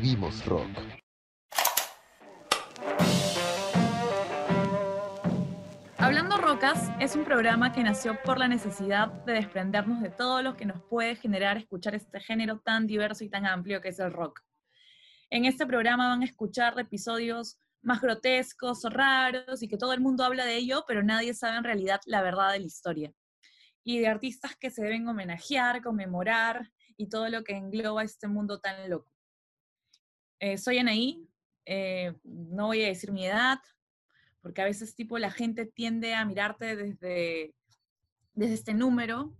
Vivimos Rock. Hablando Rocas es un programa que nació por la necesidad de desprendernos de todo lo que nos puede generar escuchar este género tan diverso y tan amplio que es el rock. En este programa van a escuchar episodios más grotescos raros y que todo el mundo habla de ello, pero nadie sabe en realidad la verdad de la historia. Y de artistas que se deben homenajear, conmemorar y todo lo que engloba este mundo tan loco. Eh, soy Anaí, eh, no voy a decir mi edad, porque a veces tipo la gente tiende a mirarte desde, desde este número.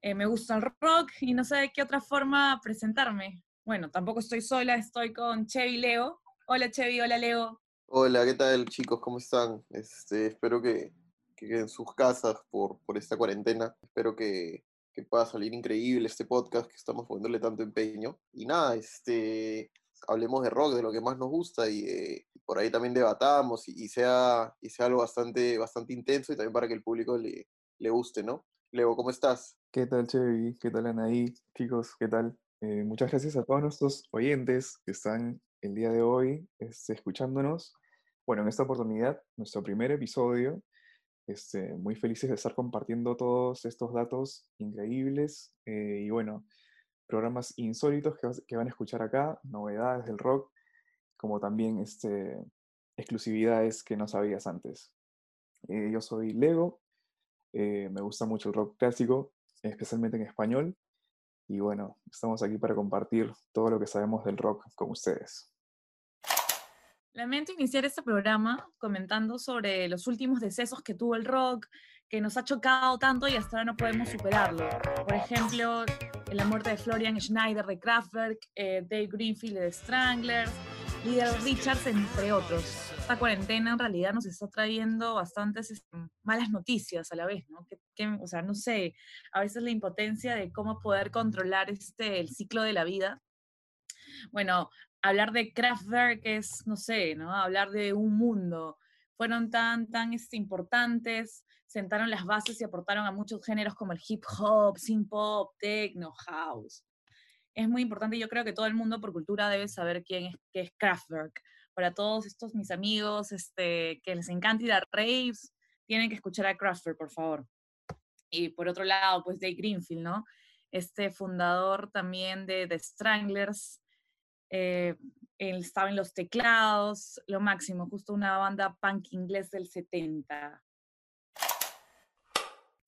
Eh, me gusta el rock y no sé de qué otra forma presentarme. Bueno, tampoco estoy sola, estoy con Chevy Leo. Hola Chevy, hola Leo. Hola, ¿qué tal chicos? ¿Cómo están? Este, espero que, que en sus casas por, por esta cuarentena. Espero que, que pueda salir increíble este podcast que estamos poniéndole tanto empeño. Y nada, este, hablemos de rock, de lo que más nos gusta y por ahí también debatamos y, sea, y sea algo bastante, bastante intenso y también para que el público le, le guste, ¿no? Leo, ¿cómo estás? ¿Qué tal, Chevy? ¿Qué tal, Anaí? Chicos, ¿qué tal? Eh, muchas gracias a todos nuestros oyentes que están el día de hoy este, escuchándonos. Bueno, en esta oportunidad, nuestro primer episodio, este, muy felices de estar compartiendo todos estos datos increíbles eh, y bueno, programas insólitos que, van a escuchar acá, novedades del rock, como también este, exclusividades que no sabías antes. Eh, yo soy Lego, eh, me gusta mucho el rock clásico, especialmente en español, y bueno, estamos aquí para compartir todo lo que sabemos del rock con ustedes. Lamento iniciar este programa comentando sobre los últimos decesos que tuvo el rock, que nos ha chocado tanto y hasta ahora no podemos superarlo. Por ejemplo, la muerte de Florian Schneider de Kraftwerk, eh, Dave Greenfield de Stranglers, Little Richards, entre otros. Esta cuarentena en realidad nos está trayendo bastantes este, malas noticias a la vez, ¿no? o sea, no sé, a veces la impotencia de cómo poder controlar este, el ciclo de la vida. Bueno, hablar de Kraftwerk es, no sé, ¿no? Hablar de un mundo. Fueron tan, tan este, importantes, sentaron las bases y aportaron a muchos géneros como el hip hop, synth pop, techno, house. Es muy importante y yo creo que todo el mundo por cultura debe saber quién es, qué Kraftwerk. Para todos estos mis amigos este, que les encanta ir a raves, tienen que escuchar a Kraftwerk, por favor. Y por otro lado, pues Dave Greenfield, ¿no? Este fundador también de The Stranglers, eh, él estaba en los teclados, lo máximo, justo una banda punk inglés del 70.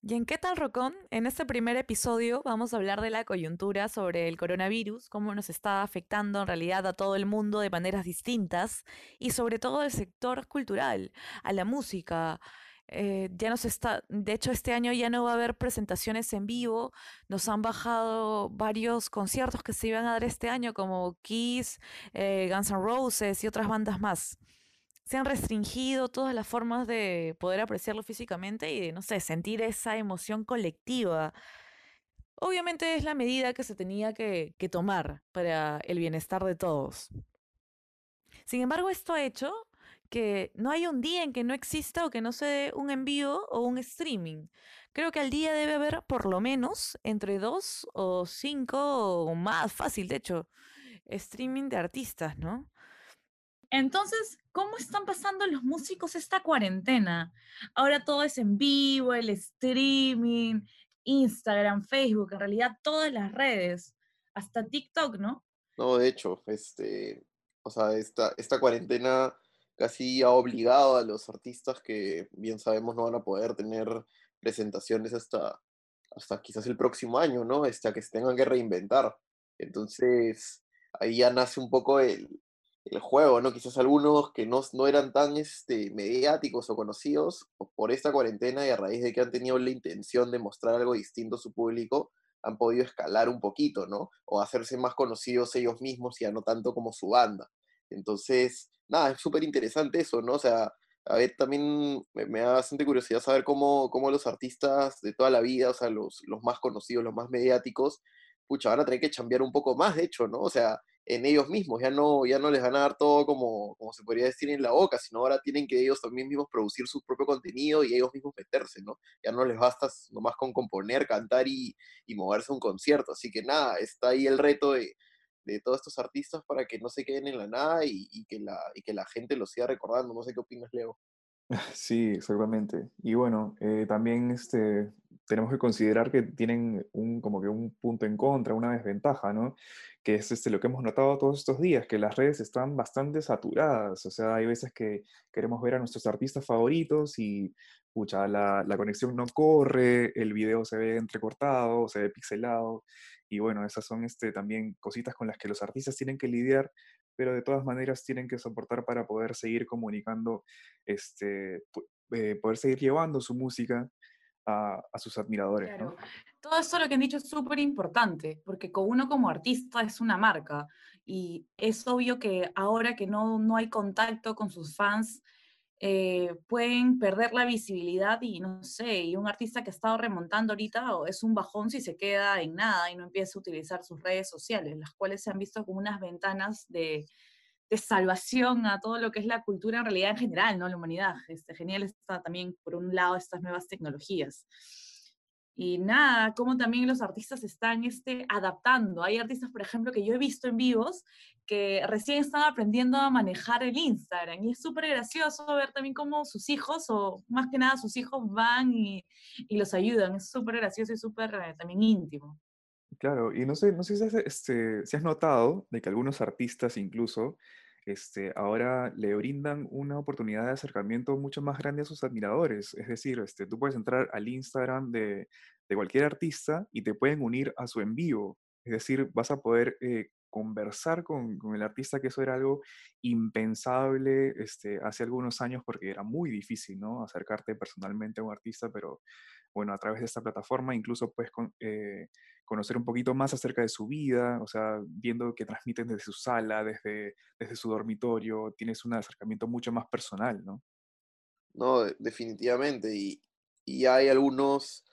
¿Y en qué tal, Rocón? En este primer episodio vamos a hablar de la coyuntura sobre el coronavirus, cómo nos está afectando en realidad a todo el mundo de maneras distintas y sobre todo al sector cultural, a la música. Eh, ya nos está, de hecho este año ya no va a haber presentaciones en vivo, nos han bajado varios conciertos que se iban a dar este año como Kiss, eh, Guns N' Roses y otras bandas más se han restringido todas las formas de poder apreciarlo físicamente y de, no sé, sentir esa emoción colectiva. Obviamente es la medida que se tenía que, tomar para el bienestar de todos. Sin embargo, esto ha hecho que no hay un día en que no exista o que no se dé un envío o un streaming. Creo que al día debe haber por lo menos entre dos o cinco o más, fácil de hecho, streaming de artistas, ¿no? Entonces, ¿cómo están pasando los músicos esta cuarentena? Ahora todo es en vivo, el streaming, Instagram, Facebook, en realidad todas las redes, hasta TikTok, ¿no? No, de hecho, este, o sea, esta, esta cuarentena casi ha obligado a los artistas que bien sabemos no van a poder tener presentaciones hasta, hasta quizás el próximo año, ¿no? Hasta que se tengan que reinventar. Entonces, ahí ya nace un poco el, el juego, ¿no? Quizás algunos que no, no eran tan este, mediáticos o conocidos por esta cuarentena y a raíz de que han tenido la intención de mostrar algo distinto a su público, han podido escalar un poquito, ¿no? O hacerse más conocidos ellos mismos y ya no tanto como su banda. Entonces, nada, es súper interesante eso, ¿no? O sea, a ver, también me, da bastante curiosidad saber cómo, cómo, los artistas de toda la vida, o sea, los, los más conocidos, los más mediáticos, pucha, van a tener que cambiar un poco más, de hecho, ¿no? O sea, en ellos mismos, ya no, ya no les van a dar todo como, como se podría decir en la boca, sino ahora tienen que ellos también mismos producir su propio contenido y ellos mismos meterse, ¿no? Ya no les basta nomás con componer, cantar y, y moverse a un concierto, así que nada, está ahí el reto de, de todos estos artistas para que no se queden en la nada y, que la, y que la gente los siga recordando. No sé qué opinas, Leo. Sí, exactamente. Y bueno, eh, también este, tenemos que considerar que tienen un, como que un punto en contra, una desventaja, ¿no? Que es este, lo que hemos notado todos estos días, que las redes están bastante saturadas. O sea, hay veces que queremos ver a nuestros artistas favoritos y, pucha, la, la conexión no corre, el video se ve entrecortado, se ve pixelado. Y bueno, esas son este, también cositas con las que los artistas tienen que lidiar pero de todas maneras tienen que soportar para poder seguir comunicando, este, eh, poder seguir llevando su música a, sus admiradores. Todo esto lo que han dicho es súper importante, porque uno como artista es una marca y es obvio que ahora que no, no hay contacto con sus fans, eh, pueden perder la visibilidad y no sé, y un artista que ha estado remontando ahorita es un bajón si se queda en nada y no empieza a utilizar sus redes sociales, las cuales se han visto como unas ventanas de, de salvación a todo lo que es la cultura en realidad en general, ¿no? La humanidad. Este, genial está también, por un lado, estas nuevas tecnologías. Y nada, como también los artistas están este, adaptando. Hay artistas, por ejemplo, que yo he visto en vivos que recién están aprendiendo a manejar el Instagram. Y es súper gracioso ver también cómo sus hijos, o más que nada sus hijos, van y, y los ayudan. Es súper gracioso y súper eh, también íntimo. Claro, y no sé, no sé si has, este, si has notado de que algunos artistas incluso este, ahora le brindan una oportunidad de acercamiento mucho más grande a sus admiradores. Es decir, este, tú puedes entrar al Instagram de, cualquier artista y te pueden unir a su en vivo. Es decir, vas a poder eh, conversar con, el artista, que eso era algo impensable este, hace algunos años porque era muy difícil, ¿no? Acercarte personalmente a un artista, pero bueno, a través de esta plataforma incluso puedes eh, conocer un poquito más acerca de su vida, o sea, viendo que transmiten desde su sala, desde, desde su dormitorio, tienes un acercamiento mucho más personal, ¿no? No, definitivamente, y hay algunos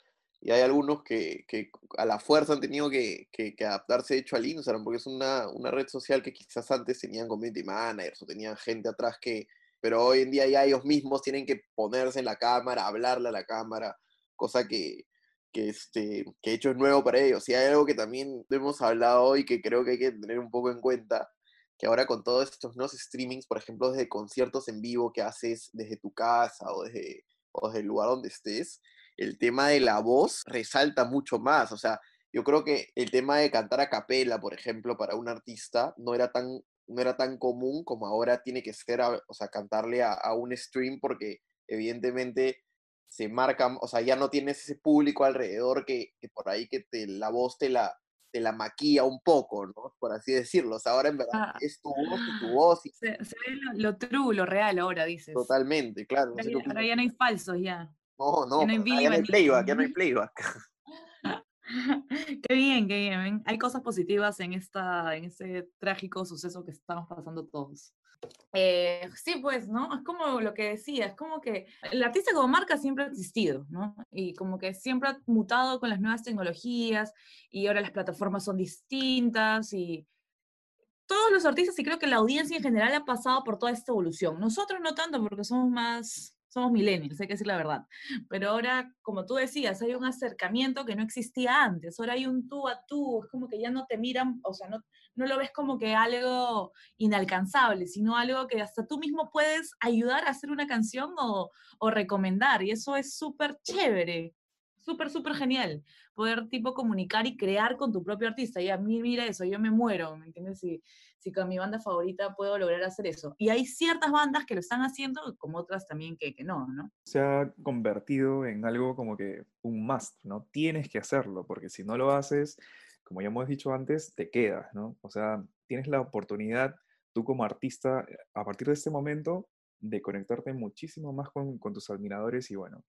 y hay algunos que, que, a la fuerza han tenido que, que, adaptarse hecho al Instagram, porque es una, una, red social que quizás antes tenían community managers o tenían gente atrás que, pero hoy en día ya ellos mismos tienen que ponerse en la cámara, hablarle a la cámara, cosa que, que, este, que hecho es nuevo para ellos. Y hay algo que también hemos hablado hoy que creo que hay que tener un poco en cuenta, que ahora con todos estos nuevos streamings, por ejemplo, desde conciertos en vivo que haces desde tu casa o desde, o desde el lugar donde estés, el tema de la voz resalta mucho más. O sea, yo creo que el tema de cantar a capela, por ejemplo, para un artista no era tan, no era tan común como ahora tiene que ser, o sea, cantarle a, un stream porque evidentemente se marca, o sea, ya no tienes ese público alrededor que, por ahí que te, la voz te la, te la maquilla un poco, ¿no? Por así decirlo. O sea, ahora en verdad ah. es tu voz y tu voz. Se, ve lo, true, lo real ahora, dices. Totalmente, claro. ahora ya no hay falsos, ya. No, no, ya no hay playback, ya no hay playback. qué bien, qué bien. Hay cosas positivas en, esta, en este trágico suceso que estamos pasando todos. Eh, sí, pues, ¿no? Es como lo que decía, es como que el artista como marca siempre ha existido, ¿no? Y como que siempre ha mutado con las nuevas tecnologías y ahora las plataformas son distintas y todos los artistas y creo que la audiencia en general ha pasado por toda esta evolución. Nosotros no tanto porque somos más somos millennials, hay que decir la verdad. Pero ahora, como tú decías, hay un acercamiento que no existía antes. Ahora hay un tú a tú, es como que ya no te miran, o sea, no, no lo ves como que algo inalcanzable, sino algo que hasta tú mismo puedes ayudar a hacer una canción o, o recomendar. Y eso es súper chévere súper, súper genial poder tipo comunicar y crear con tu propio artista. Y a mí, mira eso, yo me muero, ¿me entiendes? Si, si con mi banda favorita puedo lograr hacer eso. Y hay ciertas bandas que lo están haciendo, como otras también que, que no, ¿no? Se ha convertido en algo como que un must, ¿no? Tienes que hacerlo, porque si no lo haces, como ya hemos dicho antes, te quedas, ¿no? O sea, tienes la oportunidad, tú como artista, a partir de este momento, de conectarte muchísimo más con, con tus admiradores y bueno,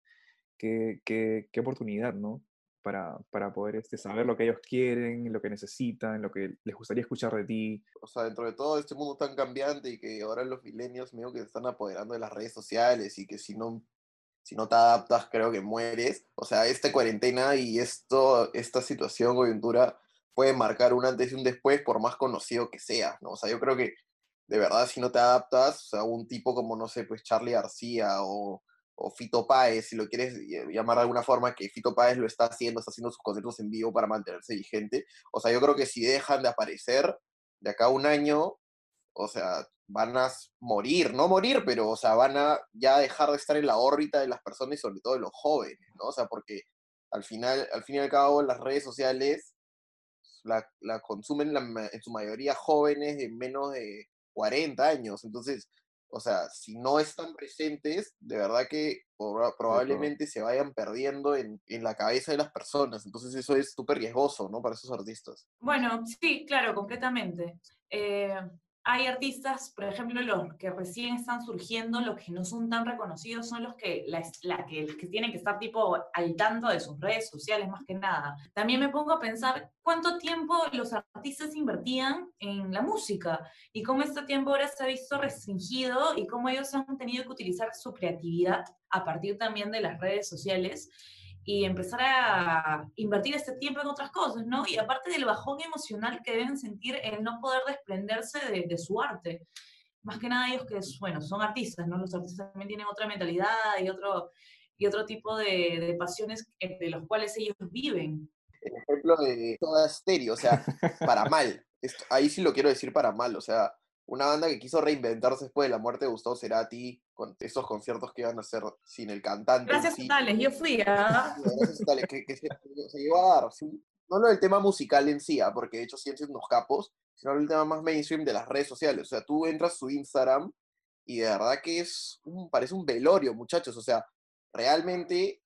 qué, qué, qué oportunidad, ¿no? Para, para, poder este, saber lo que ellos quieren, lo que necesitan, lo que les gustaría escuchar de ti. O sea, dentro de todo este mundo tan cambiante y que ahora los milenios medio que se están apoderando de las redes sociales y que si no, si no te adaptas creo que mueres. O sea, esta cuarentena y esto, esta situación, coyuntura, puede marcar un antes y un después por más conocido que seas, ¿no? O sea, yo creo que de verdad si no te adaptas, a un tipo como, no sé, pues Charlie García o o Fito Páez, si lo quieres llamar de alguna forma, que Fito Páez lo está haciendo, está haciendo sus conciertos en vivo para mantenerse vigente. O sea, yo creo que si dejan de aparecer, de acá a un año, o sea, van a morir, no morir, pero, o sea, van a ya dejar de estar en la órbita de las personas y sobre todo de los jóvenes, ¿no? O sea, porque al final, al fin y al cabo, las redes sociales la, la consumen en su mayoría jóvenes de menos de 40 años, entonces, o sea, si no están presentes, de verdad que probablemente se vayan perdiendo en, en, la cabeza de las personas. Entonces eso es súper riesgoso, ¿no? Para esos artistas. Bueno, sí, claro, completamente. Eh, hay artistas, por ejemplo, los que recién están surgiendo, los que no son tan reconocidos, son los que, la, que, tienen que estar tipo al tanto de sus redes sociales más que nada. También me pongo a pensar cuánto tiempo los artistas invertían en la música y cómo este tiempo ahora se ha visto restringido y cómo ellos han tenido que utilizar su creatividad a partir también de las redes sociales y empezar a invertir este tiempo en otras cosas, ¿no? Y aparte del bajón emocional que deben sentir el no poder desprenderse de, su arte. Más que nada ellos que, bueno, son artistas, ¿no? Los artistas también tienen otra mentalidad y otro, y otro tipo de, de pasiones de los cuales ellos viven. El ejemplo de toda estéreo, o sea, para mal. ahí sí lo quiero decir para mal, o sea, una banda que quiso reinventarse después de la muerte de Gustavo Cerati, con esos conciertos que iban a hacer sin el cantante. Gracias, sí. Tales, yo fui a... Gracias, Tales, que, que se, se, llevó a dar, no lo del tema musical en sí, ¿ah? porque de hecho sí unos capos, sino el tema más mainstream de las redes sociales. O sea, tú entras a su Instagram y de verdad que es un, parece un velorio, muchachos. O sea, realmente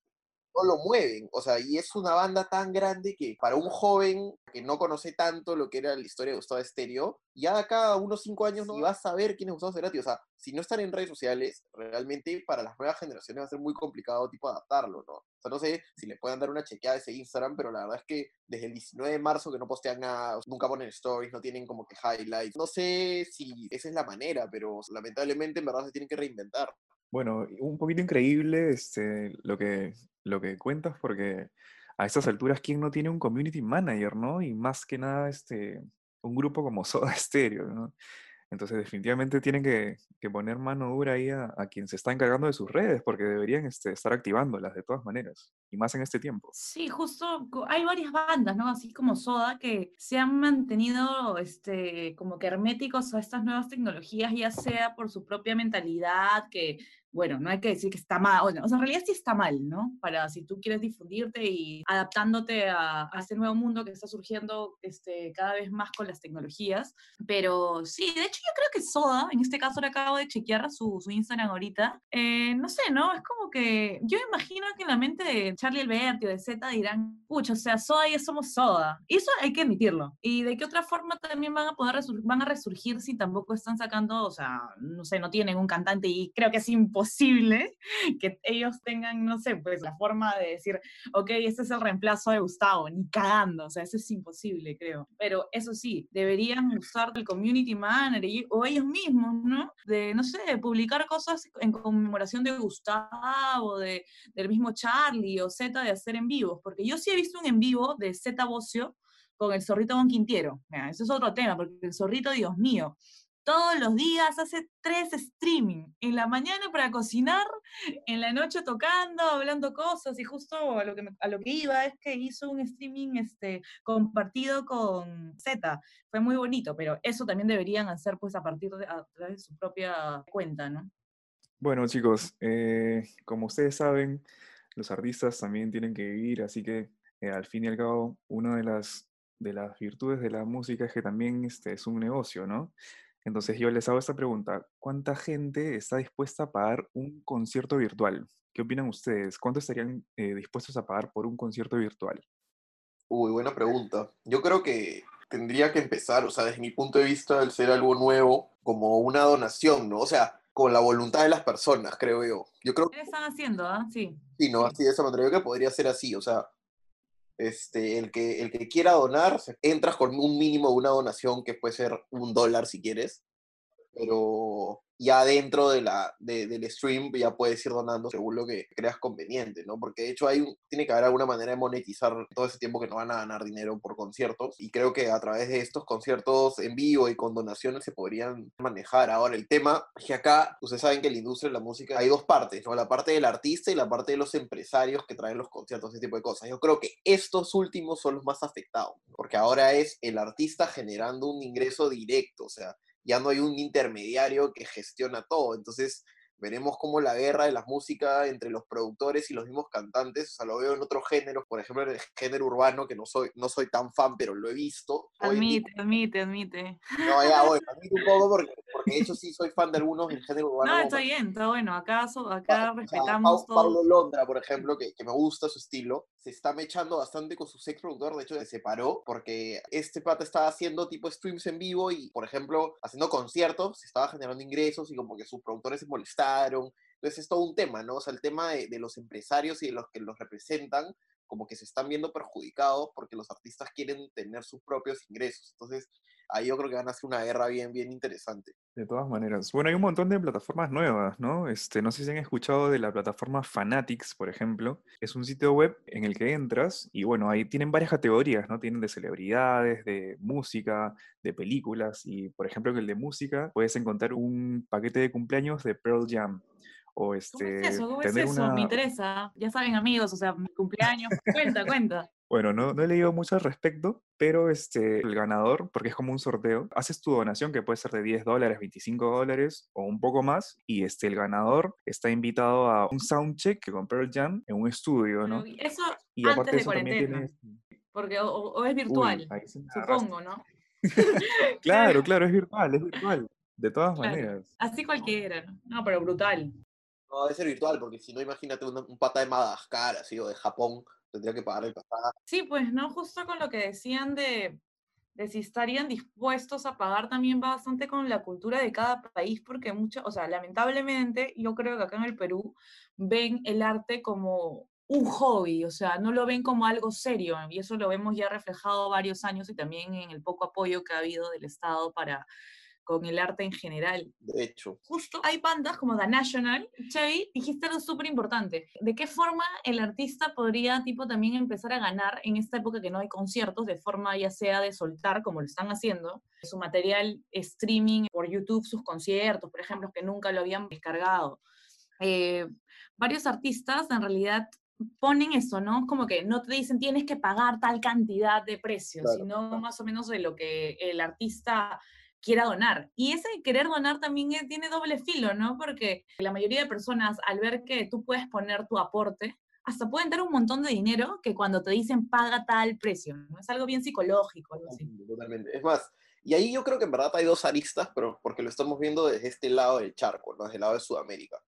no lo mueven. O sea, y es una banda tan grande que para un joven que no conoce tanto lo que era la historia de Gustavo Estéreo, ya de acá a unos cinco años no va a saber quién es Gustavo Cerati. O sea, si no están en redes sociales, realmente para las nuevas generaciones va a ser muy complicado tipo adaptarlo, ¿no? O sea, no sé si le pueden dar una chequeada a ese Instagram, pero la verdad es que desde el 19 de marzo que no postean nada, nunca ponen stories, no tienen como que highlights. No sé si esa es la manera, pero lamentablemente en verdad se tienen que reinventar. Bueno, un poquito increíble este, lo, que, lo que cuentas, porque a estas alturas, ¿quién no tiene un community manager, no? Y más que nada, este, un grupo como Soda Stereo, ¿no? Entonces, definitivamente tienen que, poner mano dura ahí a, quien se está encargando de sus redes, porque deberían este, estar activándolas de todas maneras, y más en este tiempo. Sí, justo hay varias bandas, ¿no? Así como Soda, que se han mantenido este, como que herméticos a estas nuevas tecnologías, ya sea por su propia mentalidad, que bueno, no hay que decir que está mal, o sea, en realidad sí está mal, ¿no? Para si tú quieres difundirte y adaptándote a, a, este nuevo mundo que está surgiendo este, cada vez más con las tecnologías. Pero sí, de hecho yo creo que Soda, en este caso le acabo de chequear su, su Instagram ahorita, eh, no sé, ¿no? Es como que yo imagino que en la mente de Charlie Alberti o de Z dirán, pucha, o sea, Soda ya somos Soda. Y eso hay que admitirlo. ¿Y de qué otra forma también van a poder van a resurgir si tampoco están sacando, o sea, no sé, no tienen un cantante y creo que es imposible posible que ellos tengan, no sé, pues la forma de decir, ok, este es el reemplazo de Gustavo, ni cagando, o sea, eso es imposible, creo. Pero eso sí, deberían usar el community manager o ellos mismos, ¿no? De, no sé, publicar cosas en conmemoración de Gustavo, de, del mismo Charlie o Z de hacer en vivos, porque yo sí he visto un en vivo de Z Bocio con el zorrito Bon Quintiero. eso es otro tema, porque el zorrito, Dios mío, todos los días, hace tres streaming, en la mañana para cocinar, en la noche tocando, hablando cosas, y justo a lo que, que iba es que hizo un streaming este, compartido con Z, fue muy bonito, pero eso también deberían hacer pues a partir de, través de su propia cuenta, ¿no? Bueno chicos, eh, como ustedes saben, los artistas también tienen que vivir, así que eh, al fin y al cabo, una de las, de las virtudes de la música es que también este, es un negocio, ¿no? Entonces yo les hago esta pregunta, ¿cuánta gente está dispuesta a pagar un concierto virtual? ¿Qué opinan ustedes? ¿Cuánto estarían eh, dispuestos a pagar por un concierto virtual? Uy, buena pregunta. Yo creo que tendría que empezar, o sea, desde mi punto de vista, el ser algo nuevo, como una donación, ¿no? O sea, con la voluntad de las personas, creo yo. Yo creo ¿Qué están haciendo, ah? Sí. Sí, no, así de esa manera. Yo creo que podría ser así, o sea, este, el, que, el que quiera donar, entras con un mínimo de una donación que puede ser un dólar si quieres. Pero ya dentro de la, del stream ya puedes ir donando según lo que creas conveniente, ¿no? Porque de hecho hay tiene que haber alguna manera de monetizar todo ese tiempo que no van a ganar dinero por conciertos y creo que a través de estos conciertos en vivo y con donaciones se podrían manejar. Ahora, el tema es que acá, ustedes saben que en la industria de la música hay dos partes, ¿no? La parte del artista y la parte de los empresarios que traen los conciertos, ese tipo de cosas. Yo creo que estos últimos son los más afectados, porque ahora es el artista generando un ingreso directo, o sea, ya no hay un intermediario que gestiona todo. Entonces, veremos cómo la guerra de la música entre los productores y los mismos cantantes, o sea, lo veo en otros géneros, por ejemplo, en el género urbano, que no soy, no soy tan fan, pero lo he visto. Admite, admite, admite. No, ya, bueno, admite un poco porque, porque de hecho sí soy fan de algunos en el género urbano. No, está bien, está bueno, acá, acá respetamos todo. Pablo Londra, por ejemplo, que, que, me gusta su estilo, se está mechando bastante con su sex productor, de hecho se separó porque este pata estaba haciendo tipo streams en vivo y, por ejemplo, haciendo conciertos, se estaba generando ingresos y como que sus productores se molestaban entonces es todo un tema, ¿no? O sea, el tema de, de los empresarios y de los que los representan, como que se están viendo perjudicados porque los artistas quieren tener sus propios ingresos. Entonces, ahí yo creo que van a hacer una guerra bien, bien interesante. De todas maneras. Bueno, hay un montón de plataformas nuevas, ¿no? Este, no sé si han escuchado de la plataforma Fanatics, por ejemplo. Es un sitio web en el que entras y bueno, ahí tienen varias categorías, ¿no? Tienen de celebridades, de música, de películas y por ejemplo en el de música puedes encontrar un paquete de cumpleaños de Pearl Jam. O este, ¿Cómo es eso? ¿Cómo es eso? Me interesa. Ya saben, amigos, o sea, mi cumpleaños. cuenta, cuenta. Bueno, no, no, he leído mucho al respecto, pero este, el ganador, porque es como un sorteo, haces tu donación que puede ser de 10 dólares, 25 dólares o un poco más, y este, el ganador está invitado a un soundcheck con Pearl Jam en un estudio, ¿no? Eso y antes de cuarentena, porque o, es virtual, supongo, ¿no? claro, claro, es virtual, es virtual, de todas maneras. Así cualquiera, ¿no? No, pero brutal. No, debe ser virtual, porque si no, imagínate un, pata de Madagascar, así, o de Japón, tendría que pagar el pasaje. Sí, pues, ¿no? Justo con lo que decían de, de si estarían dispuestos a pagar también bastante con la cultura de cada país, porque mucho, o sea, lamentablemente, yo creo que acá en el Perú ven el arte como un hobby, o sea, no lo ven como algo serio, y eso lo vemos ya reflejado varios años y también en el poco apoyo que ha habido del Estado para con el arte en general. De hecho. Justo hay bandas como The National. Chevy, dijiste algo súper importante. ¿De qué forma el artista podría tipo también empezar a ganar en esta época que no hay conciertos, de forma ya sea de soltar, como lo están haciendo, su material streaming por YouTube, sus conciertos, por ejemplo, que nunca lo habían descargado? Eh, varios artistas en realidad ponen eso, ¿no? Como que no te dicen tienes que pagar tal cantidad de precios, sino más o menos de lo que el artista quiera donar. Y ese querer donar también tiene doble filo, ¿no? Porque la mayoría de personas, al ver que tú puedes poner tu aporte, hasta pueden dar un montón de dinero que cuando te dicen paga tal precio, ¿no? Es algo bien psicológico, algo. Totalmente. Es más, y ahí yo creo que en verdad hay dos aristas, pero porque lo estamos viendo desde este lado del charco, ¿no? Desde el lado de Sudamérica.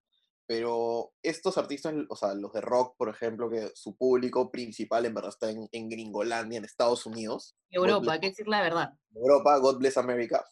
Pero estos artistas, o sea, los de rock, por ejemplo, que su público principal en verdad está en, en Gringolandia, en Estados Unidos. Europa, hay que decir la verdad. Europa, God bless America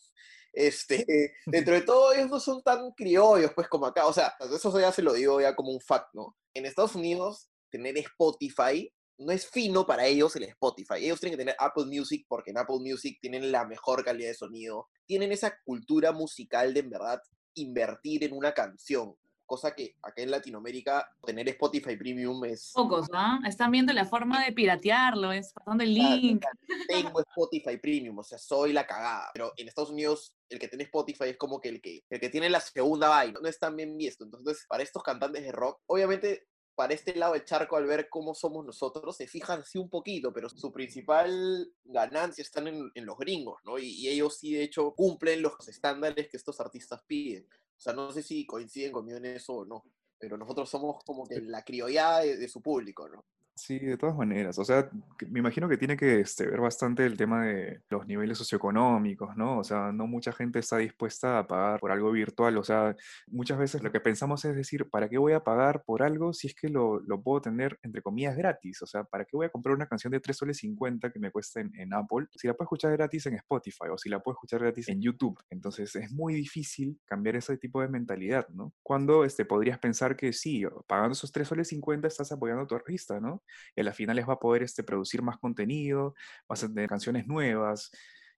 este, dentro de todo ellos no son tan criollos, pues, como acá. O sea, eso ya se lo digo ya como un fact, ¿no? En Estados Unidos, tener Spotify no es fino para ellos el Spotify. Ellos tienen que tener Apple Music porque en Apple Music tienen la mejor calidad de sonido. Tienen esa cultura musical de en verdad invertir en una canción cosa que acá en Latinoamérica tener Spotify Premium es... Pocos, ¿no? Están viendo la forma de piratearlo, es pasando el link. tengo Spotify Premium, o sea, soy la cagada, pero en Estados Unidos el que tiene Spotify es como que el que, el que tiene la segunda vaina, no es tan bien visto. Entonces, para estos cantantes de rock, obviamente para este lado del charco, al ver cómo somos nosotros, se fijan así un poquito, pero su principal ganancia están en, los gringos, ¿no? Y, y, ellos sí, de hecho, cumplen los estándares que estos artistas piden. O sea, no sé si coinciden conmigo en eso o no, pero nosotros somos como que la criollada de, su público, ¿no? Sí, de todas maneras. O sea, me imagino que tiene que este, ver bastante el tema de los niveles socioeconómicos, ¿no? O sea, no mucha gente está dispuesta a pagar por algo virtual. O sea, muchas veces lo que pensamos es decir, ¿para qué voy a pagar por algo si es que lo, puedo tener, entre comillas, gratis? O sea, ¿para qué voy a comprar una canción de 3 soles 50 que me cuesta en, en Apple si la puedo escuchar gratis en Spotify o si la puedo escuchar gratis en YouTube? Entonces, es muy difícil cambiar ese tipo de mentalidad, ¿no? Cuando este, podrías pensar que sí, pagando esos 3 soles 50 estás apoyando a tu artista, ¿no? Y a la final les va a poder este, producir más contenido, vas a tener canciones nuevas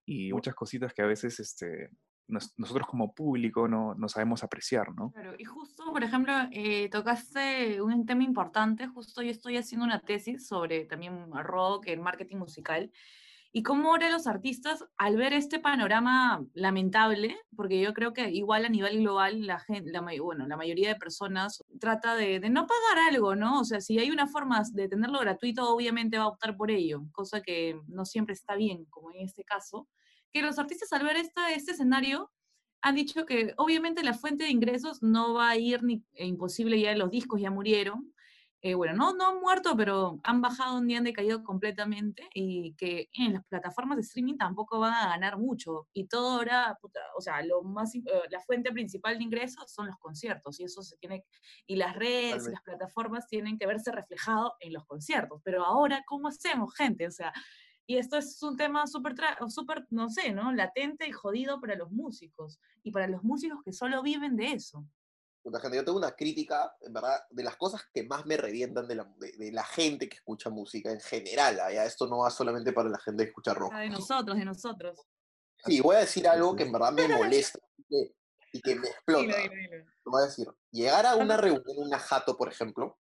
y muchas cositas que a veces este, nosotros como público no, no, sabemos apreciar, ¿no? Claro, y justo, por ejemplo, eh, tocaste un tema importante, justo yo estoy haciendo una tesis sobre también rock, el marketing musical, y cómo ahora los artistas, al ver este panorama lamentable, porque yo creo que igual a nivel global, la, gente, la, bueno, la mayoría de personas trata de, de, no pagar algo, ¿no? O sea, si hay una forma de tenerlo gratuito, obviamente va a optar por ello, cosa que no siempre está bien, como en este caso que los artistas al ver esta, este escenario han dicho que obviamente la fuente de ingresos no va a ir ni e imposible, ya los discos ya murieron. Eh, bueno, no, no han muerto, pero han bajado un día, han decaído completamente y que en las plataformas de streaming tampoco van a ganar mucho. Y todo ahora, o sea, lo más, eh, la fuente principal de ingresos son los conciertos y eso se tiene, y las redes y las plataformas tienen que verse reflejado en los conciertos. Pero ahora, ¿cómo hacemos, gente? O sea, y esto es un tema súper, super, no sé, ¿no? Latente y jodido para los músicos. Y para los músicos que solo viven de eso. Gente, yo tengo una crítica, en verdad, de las cosas que más me revientan de la, de, la gente que escucha música en general. ¿ah? Ya esto no va solamente para la gente que escucha rock. De nosotros, de nosotros. Sí, voy a decir algo que en verdad me molesta y que, me explota. Voy a decir, llegar a una reunión, una jato, por ejemplo,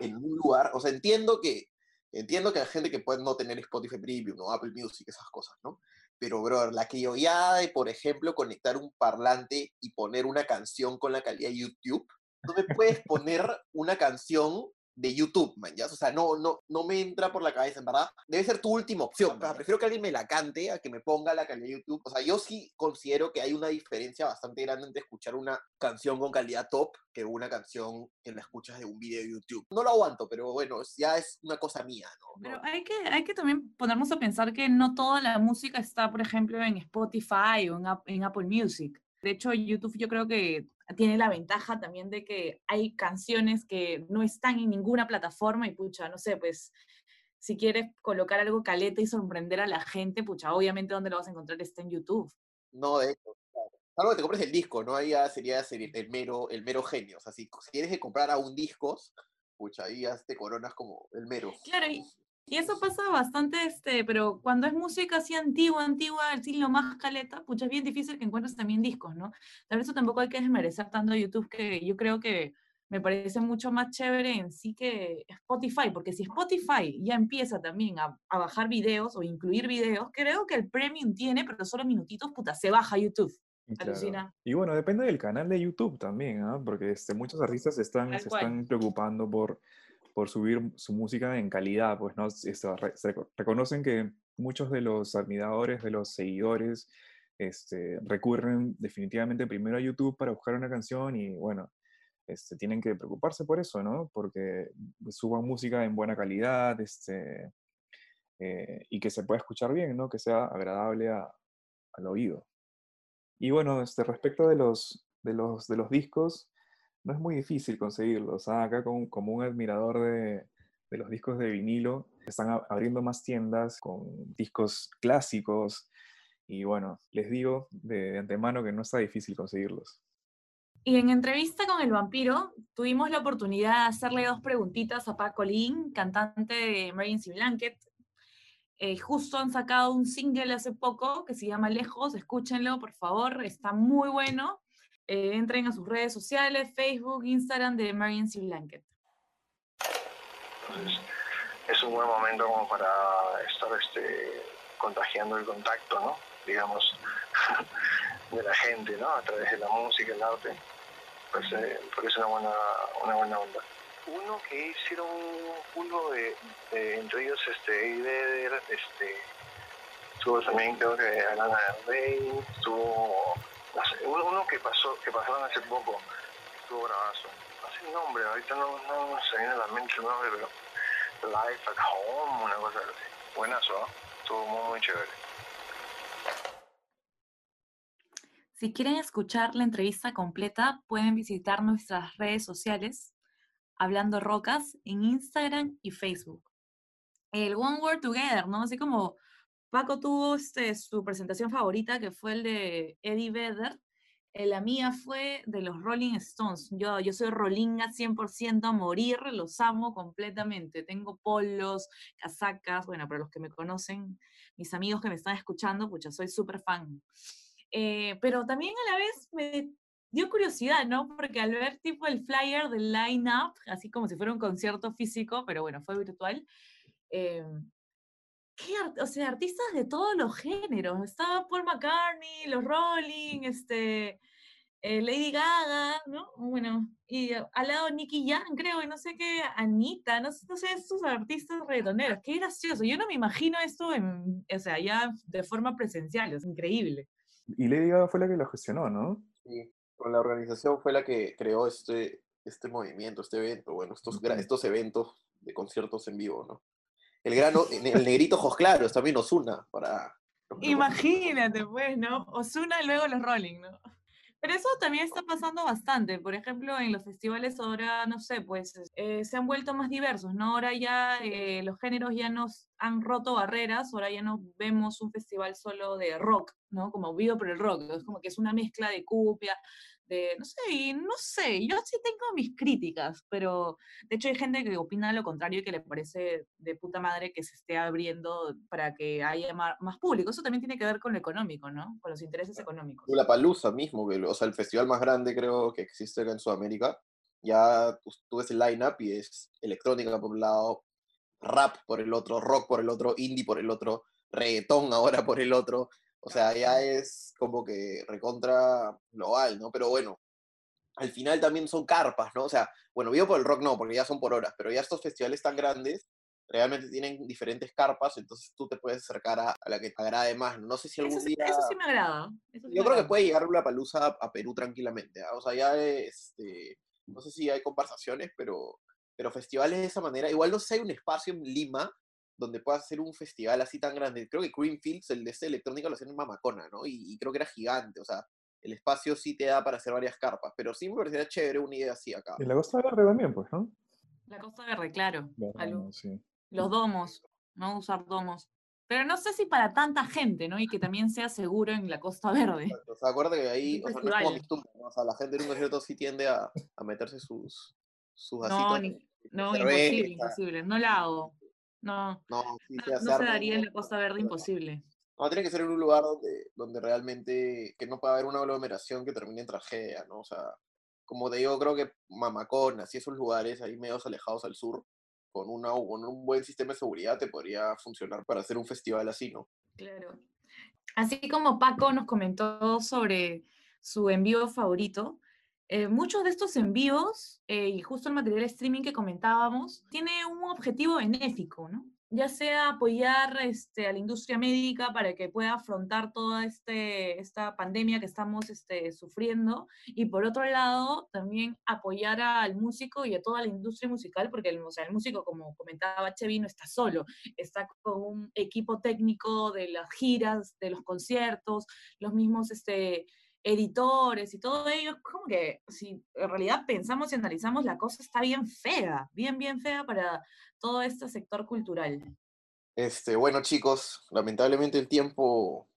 en un lugar, o sea, entiendo que Entiendo que hay gente que puede no tener Spotify Premium o Apple Music, esas cosas, ¿no? Pero, bro, la ya de, por ejemplo, conectar un parlante y poner una canción con la calidad de YouTube, no me puedes poner una canción de YouTube, man, ¿ya? O sea, no, no, no me entra por la cabeza, en verdad. Debe ser tu última opción. prefiero que alguien me la cante a que me ponga la calidad de YouTube. O sea, yo sí considero que hay una diferencia bastante grande entre escuchar una canción con calidad top que una canción que la escuchas de un video de YouTube. No lo aguanto, pero bueno, ya es una cosa mía, ¿no? Pero hay que, hay que también ponernos a pensar que no toda la música está, por ejemplo, en Spotify o en, en Apple Music. De hecho, YouTube yo creo que tiene la ventaja también de que hay canciones que no están en ninguna plataforma y pucha, no sé, pues si quieres colocar algo caleta y sorprender a la gente, pucha, obviamente donde lo vas a encontrar está en YouTube. No, de hecho, claro. Algo que te compres el disco, ¿no? Ahí ya sería el mero, el mero genio. O sea, si, quieres que comprar a un disco, pucha, ahí ya te coronas como el mero. Claro, y, y eso pasa bastante, este, pero cuando es música así antigua, antigua, el estilo más caleta, pucha, es bien difícil que encuentres también discos, ¿no? Tal vez eso tampoco hay que desmerecer tanto YouTube que yo creo que me parece mucho más chévere en sí que Spotify, porque si Spotify ya empieza también a, a bajar videos o incluir videos, creo que el premium tiene, pero solo minutitos, puta, se baja YouTube. Alucina. Y bueno, depende del canal de YouTube también, ¿ah? porque este, muchos artistas están, se están preocupando por por subir su música en calidad, pues no Esto, reconocen que muchos de los admiradores, de los seguidores, este, recurren definitivamente primero a YouTube para buscar una canción y bueno, este, tienen que preocuparse por eso, ¿no? Porque suban música en buena calidad este, eh, y que se pueda escuchar bien, ¿no? Que sea agradable al oído. Y bueno, este, respecto de los, de los, de los discos, no es muy difícil conseguirlos. acá como, un admirador de, los discos de vinilo, están abriendo más tiendas con discos clásicos y bueno, les digo de antemano que no está difícil conseguirlos. Y en entrevista con el vampiro, tuvimos la oportunidad de hacerle dos preguntitas a Paco Lin, cantante de Emergency Blanket. Eh, justo han sacado un single hace poco que se llama Lejos, escúchenlo por favor, está muy bueno. Eh, entren a sus redes sociales, Facebook, Instagram de Emergency Blanket. es un buen momento como para estar este, contagiando el contacto, ¿no? Digamos, de la gente, ¿no? A través de la música, el arte. Pues, eh, porque es una buena, una buena onda. Uno que hicieron uno de, entre ellos este Eddie este estuvo también creo que Alana Rey, estuvo uno que pasó, que pasaron hace poco, estuvo bravazo. Hace un nombre, ahorita no, no, se viene a la mente el nombre, pero Life at Home, una cosa así. Buenazo, ¿eh? estuvo muy, muy chévere. Si quieren escuchar la entrevista completa, pueden visitar nuestras redes sociales, Hablando Rocas, en Instagram y Facebook. El One Word Together, ¿no? Así como Paco tuvo este, su presentación favorita, que fue el de Eddie Vedder. Eh, la mía fue de los Rolling Stones. Yo, yo soy Rollinga 100% a morir, los amo completamente. Tengo polos, casacas, bueno, para los que me conocen, mis amigos que me están escuchando, pucha, soy súper fan. Eh, pero también a la vez me dio curiosidad, ¿no? Porque al ver tipo el flyer del line-up, así como si fuera un concierto físico, pero bueno, fue virtual, eh, o sea, artistas de todos los géneros. Estaba Paul McCartney, los Rolling, este, eh, Lady Gaga, ¿no? Bueno, y al lado Nicky Jam, creo, y no sé qué, Anita, no, no sé, estos artistas reggaetoneros. Qué gracioso. Yo no me imagino esto, en, o sea, ya de forma presencial, es increíble. Y Lady Gaga fue la que lo gestionó, ¿no? Sí, con la organización fue la que creó este, este movimiento, este evento, bueno, estos, estos eventos de conciertos en vivo, ¿no? El grano, el negrito ojos claros, también Osuna, para... Imagínate, pues, ¿no? Osuna y luego los Rolling, ¿no? Pero eso también está pasando bastante. Por ejemplo, en los festivales ahora, no sé, pues eh, se han vuelto más diversos, ¿no? Ahora ya eh, los géneros ya nos han roto barreras, ahora ya no vemos un festival solo de rock, ¿no? Como vivo por el rock, es como que es una mezcla de cupia, no sé, y no sé, yo sí tengo mis críticas, pero de hecho hay gente que opina lo contrario y que le parece de puta madre que se esté abriendo para que haya más, público. Eso también tiene que ver con lo económico, ¿no? Con los intereses económicos. La Palusa mismo, o sea, el festival más grande creo que existe acá en Sudamérica, ya tú, ves el line-up y es electrónica por un lado, rap por el otro, rock por el otro, indie por el otro, reggaetón ahora por el otro. O sea, ya es como que recontra global, ¿no? Pero bueno, al final también son carpas, ¿no? O sea, bueno, vivo por el rock no, porque ya son por horas, pero ya estos festivales tan grandes realmente tienen diferentes carpas, entonces tú te puedes acercar a, la que te agrade más. No sé si algún día... Eso sí me agrada. yo creo que puede llegar una palusa a Perú tranquilamente. ¿ah? O sea, ya este, no sé si hay conversaciones, pero, pero festivales de esa manera, igual no sé, hay un espacio en Lima donde puedas hacer un festival así tan grande. Creo que Greenfields, el de este electrónica, lo hacían en Mamacona, ¿no? Y, creo que era gigante, o sea, el espacio sí te da para hacer varias carpas, pero sí me parecería chévere una idea así acá. Y la Costa Verde también, pues, ¿no? La Costa Verde, claro. Los domos, ¿no? Usar domos. Pero no sé si para tanta gente, ¿no? Y que también sea seguro en la Costa Verde. O sea, acuérdate que ahí, o sea, no es como costumbre, ¿no? O sea, la gente en un concierto sí tiende a, a meterse sus, sus No, no imposible, imposible. No la hago. No, no, se, daría en la Costa Verde imposible. No, tiene que ser en un lugar donde, donde realmente, que no pueda haber una aglomeración que termine en tragedia, ¿no? O sea, como te digo, creo que Mamacón, así esos lugares ahí medios alejados al sur, con, una, con un buen sistema de seguridad te podría funcionar para hacer un festival así, ¿no? Claro. Así como Paco nos comentó sobre su envío favorito, eh, muchos de estos envíos, eh, y justo el material streaming que comentábamos, tiene un objetivo benéfico, ¿no? ya sea apoyar este, a la industria médica para que pueda afrontar toda este, esta pandemia que estamos este, sufriendo, y por otro lado, también apoyar al músico y a toda la industria musical, porque el, o sea, el músico, como comentaba Chevy, no está solo, está con un equipo técnico de las giras, de los conciertos, los mismos... Este, editores y todo ello, como que si en realidad pensamos y analizamos, la cosa está bien fea, bien, bien fea para todo este sector cultural. Este, bueno, chicos, lamentablemente el tiempo,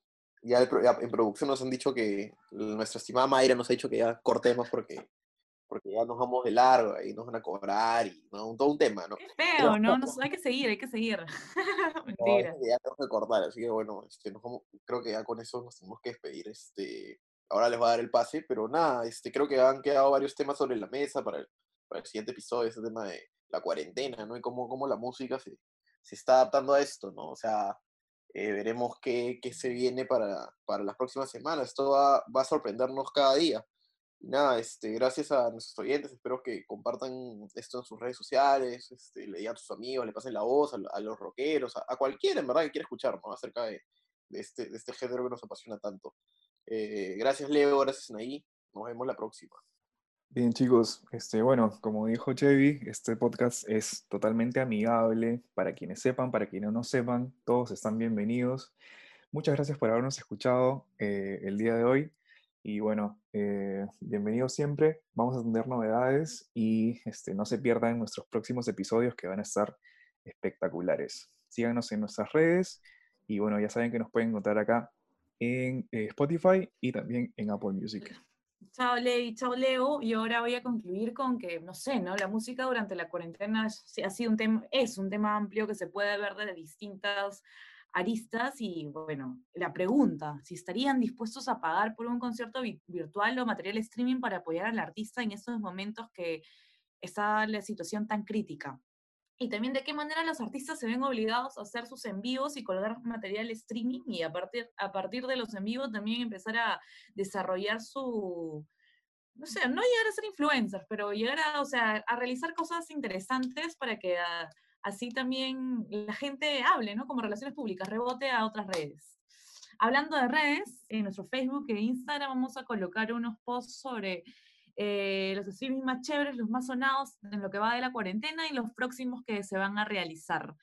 ya en producción nos han dicho que nuestra estimada Mayra nos ha dicho que ya cortemos porque, porque ya nos vamos de largo y nos van a cobrar y ¿no? todo un tema, ¿no? Qué feo, ¿no? hay que seguir, hay que seguir. Mentira. ya tenemos que cortar, así que bueno, este, creo que ya con eso nos tenemos que despedir. Este, ahora les voy a dar el pase, pero nada, este, creo que han quedado varios temas sobre la mesa para el, para el siguiente episodio, ese tema de la cuarentena, ¿no? Y cómo, cómo la música se, se está adaptando a esto, ¿no? O sea, eh, veremos qué, qué, se viene para, para las próximas semanas. Esto va, va, a sorprendernos cada día. Y nada, este, gracias a nuestros oyentes, espero que compartan esto en sus redes sociales, este, le digan a sus amigos, le pasen la voz a, los rockeros, a, a, cualquiera en verdad que quiera escuchar ¿no? acerca de, de, este, de este género que nos apasiona tanto. Eh, gracias Leo, gracias Naí. Nos vemos la próxima. Bien chicos, este, bueno, como dijo Chevy, este podcast es totalmente amigable para quienes sepan, para quienes no sepan, todos están bienvenidos. Muchas gracias por habernos escuchado eh, el día de hoy y bueno, eh, bienvenidos siempre. Vamos a tener novedades y este, no se pierdan nuestros próximos episodios que van a estar espectaculares. Síganos en nuestras redes y bueno, ya saben que nos pueden encontrar acá en eh, Spotify y también en Apple Music. Chao Ley, chao Leo, y ahora voy a concluir con que, no sé, ¿no? La música durante la cuarentena ha sido un tema, es un tema amplio que se puede ver desde distintos aristas y bueno, la pregunta, si estarían dispuestos a pagar por un concierto virtual o material streaming para apoyar al artista en estos momentos que está la situación tan crítica. Y también de qué manera los artistas se ven obligados a hacer sus envíos y colgar material streaming y a partir, a partir de los envíos también empezar a desarrollar su, no sé, no llegar a ser influencers, pero llegar a, o sea, a realizar cosas interesantes para que ah, así también la gente hable, ¿no? Como relaciones públicas, rebote a otras redes. Hablando de redes, en nuestro Facebook e Instagram vamos a colocar unos posts sobre eh, los streaming más chéveres, los más sonados en lo que va de la cuarentena y los próximos que se van a realizar.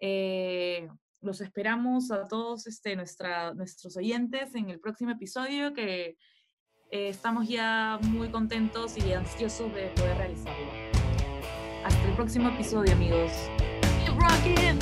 Eh, los esperamos a todos este, nuestra, nuestros oyentes en el próximo episodio que eh, estamos ya muy contentos y ansiosos de poder realizarlo. Hasta el próximo episodio, amigos. Keep rocking.